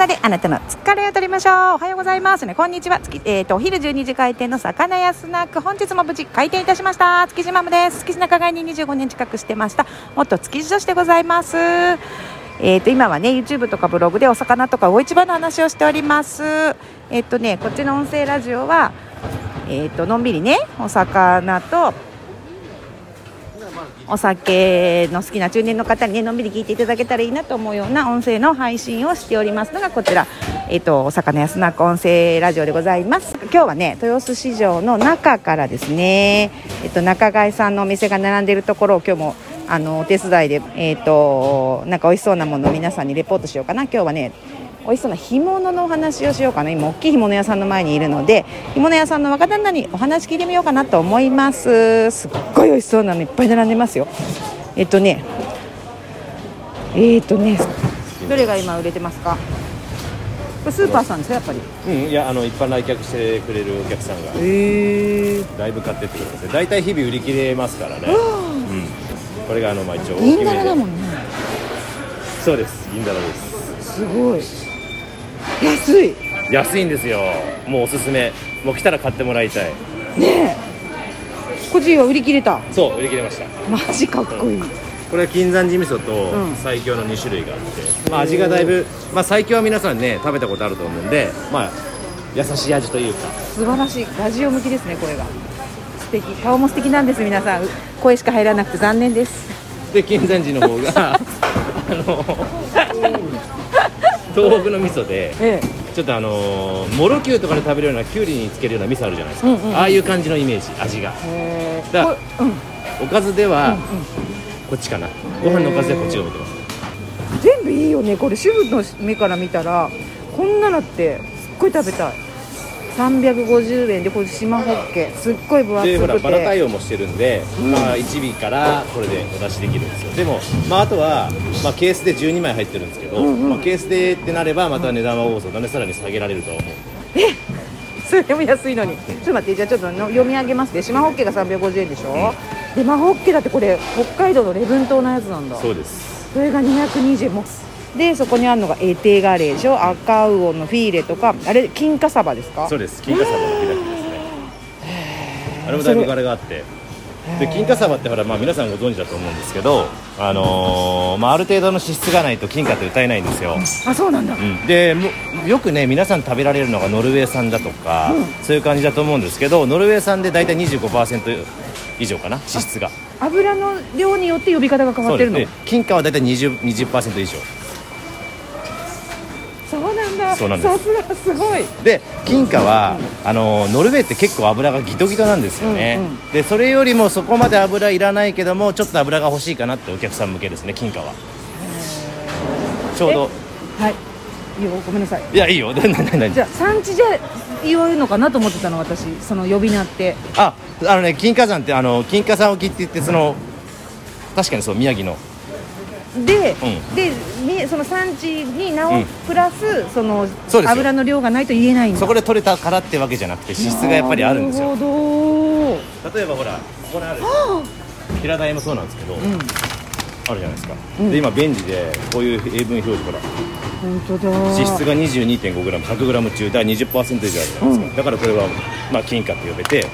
魚であなたの疲れを取りましょう。おはようございます。ねこんにちは。月、えーと、お昼12時開店の魚屋スナック。本日も無事開店いたしました。築地マムです。築地仲買に25年近くしてました。元築地女子でございます。えーと、今はね YouTube とかブログでお魚とか魚市場の話をしております。えっ、ー、とねこっちの音声ラジオはえっ、ー、とのんびりねお魚とお酒の好きな中年の方にねのんびり聞いていただけたらいいなと思うような音声の配信をしておりますのがこちら、え、ー、とお魚やスナック音声ラジオでございます。今日はね豊洲市場の中からですねえっ、ー、と仲買さんのお店が並んでいるところを今日もあのお手伝いでえっ、ー、となんか美味しそうなものを皆さんにレポートしようかな。今日はね美味しそうな干物のお話をしようかな。今大きい干物屋さんの前にいるので干物屋さんの若旦那にお話聞いてみようかなと思います。すっごい美味しそうなのいっぱい並んでますよ。えっとねえっとねどれが今売れてますか？これスーパーさんですかやっぱり。うんいやあの一般来客してくれるお客さんが。へえだいぶ買ってってくれますね。大体日々売り切れますからね、うん、これがあのまあ一応銀だらだもんね。そうです。銀だらです。すごい安い。安いんですよ。もうおすすめ。もう来たら買ってもらいたい。ねえ。こっちは売り切れた。そう売り切れました。マジかっこいい、これは金山寺味噌と最強の2種類があって、まあ、味がだいぶ、まあ、最強は皆さんね食べたことあると思うんで、まあ、優しい味というか。素晴らしい。ラジオ向きですねこれが。素敵。顔も素敵なんです皆さん。声しか入らなくて残念です。で金山寺の方が あの東北の味噌で、ええ、ちょっとあのー、もろきゅうとかで食べるようなきゅうりにつけるような味噌あるじゃないですか、うんうんうん、ああいう感じのイメージ味が。だから、うん、おかずでは、うんうん、こっちかな。ご飯のおかずでこっちを見てます。全部いいよね。これ主婦の目から見たらこんなのってすっごい食べたい350円でこれ島ホッケすっごい分厚くて。でほらバラ対応もしてるんで、うん、まあ、1尾からこれでお出しできるんですよ。でも、まあ、あとは、まあ、ケースで12枚入ってるんですけど、うんうん、まあ、ケースでってなればまた値段は多そうだねさらに下げられると思う。え？それでも安いのに。ちょっと待ってじゃあちょっと読み上げますね島ホッケが350円でしょ、うん、でマホッケだってこれ北海道の礼文島のやつなんだ。そうです。それが220円。もでそこにあるのがエテガレーでしょ赤魚のフィーレとかあれ金華サバですか？そうです。金華サバの開きですね。あれもだいぶ柄があって。で金華サバってほら、まあ、皆さんご存知だと思うんですけど、あのー、まあ、ある程度の脂質がないと金華って歌えないんですよ。あそうなんだ、うん、でよくね皆さん食べられるのがノルウェー産だとか、うん、そういう感じだと思うんですけどノルウェー産で大体25%以上かな脂質が。油の量によって呼び方が変わってるの？金華は大体 20%, 20以上そうなんです。さすがすごい。で金貨は、うん、あのノルウェーって結構油がギトギトなんですよね、うんうん、でそれよりもそこまで油いらないけどもちょっと油が欲しいかなってお客さん向けですね金貨は。ちょうど。はい。いいよごめんなさい。いやいいよ。何何何？じゃあ産地じゃ言われるのかなと思ってたの私。その呼び名って。ああのね金華山ってあの金華山沖って言ってその確かにそう宮城ので、うん、でその産地になお、うん、プラスその油の量がないと言えないんそこで取れたからってわけじゃなくて脂質がやっぱりあるんですよ。例えばほらここにある平台もそうなんですけど、うん、あるじゃないですか、で今便利でこういう英文表示ほら。本当だ。脂質が 22.5g100g 中だ20%以上あるじゃないですか、だからこれは、まあ、金貨って呼べて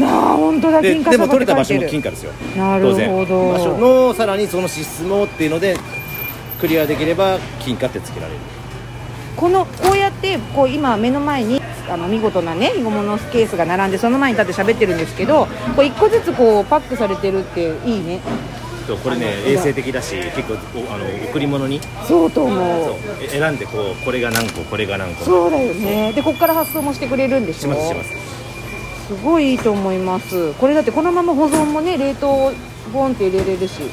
あ本当だででも取れた場所も金貨ですよ。なるほど。場所のさらにその脂質もっていうのでクリアできれば金貨ってつけられる。このこうやってこう今目の前にあの見事なね干物ケースが並んでその前に立って喋ってるんですけどこう1個ずつこうパックされてるっていいね。そうこれね衛生的だし結構あの贈り物に。そう。と思う選んでこうこれが何個これが何個。そうだよね。でここから発送もしてくれるんでしょ。しますしますすごいいいと思います。これだってこのまま保存もね冷凍ボンって入れれるし、う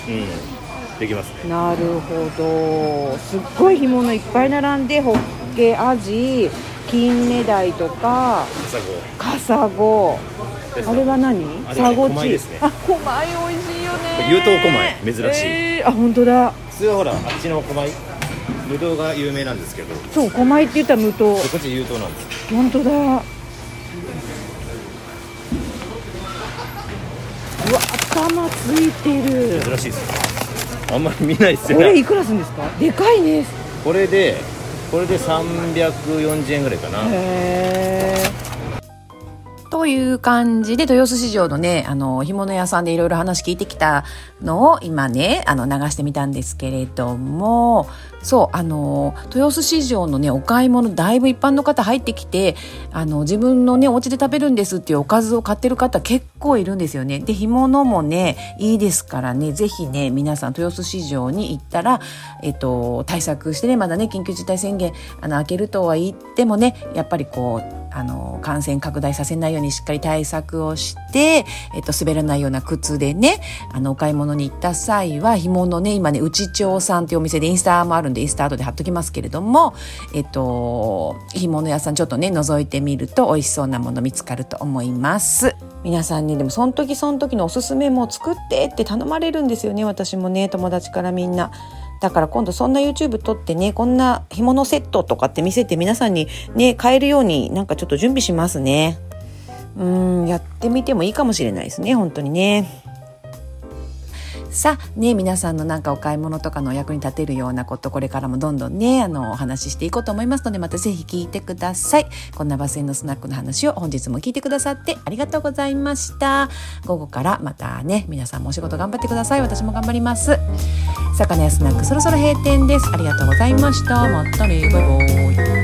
ん、できますね。なるほど。すっごい干物いっぱい並んでホッケアジ金目鯛とかカサゴ。あれは何？サゴチ、ね、あ小米美味しいよね。有頭小米珍しい、えー、あ本当だ。普通はほらあっちの小米。無糖が有名なんですけど。そう小米って言ったら無糖。こっち有糖なんです本当だうわ頭ついてる。珍しいです。あんまり見ないですよこれいくらするんですか？でかいね。これでこれで340円ぐらいかな。へえという感じで豊洲市場のねあの干物屋さんでいろいろ話聞いてきたのを今ねあの流してみたんですけれどもそうあの豊洲市場のねお買い物だいぶ一般の方入ってきてあの自分のねお家で食べるんですっていうおかずを買ってる方結構いるんですよね。で干物もねいいですからね。ぜひね皆さん豊洲市場に行ったらえっと対策してねまだね緊急事態宣言あの開けるとは言ってもねやっぱりこうあの感染拡大させないようににしっかり対策をして、えっと、滑らないような靴でねあのお買い物に行った際は紐のね今ね内町さんっていうお店でインスタもあるんでインスタートで貼っときますけれどもえっと干物屋さんちょっとね覗いてみると美味しそうなもの見つかると思います皆さんに、ね、でもその時その時のおすすめも作ってって頼まれるんですよね私もね友達からみんな。だから今度そんな YouTube 撮ってねこんな干物セットとかって見せて皆さんにね買えるようになんかちょっと準備しますねうんやってみてもいいかもしれないですね本当にね。さあね皆さんのなんかお買い物とかのお役に立てるようなことこれからもどんどんねあのお話ししていこうと思いますのでまたぜひ聞いてください。こんなバス停のスナックの話を本日も聞いてくださってありがとうございました。午後からまたね皆さんもお仕事頑張ってください。私も頑張ります。魚屋スナックそろそろ閉店です。ありがとうございました。またねバイバイ。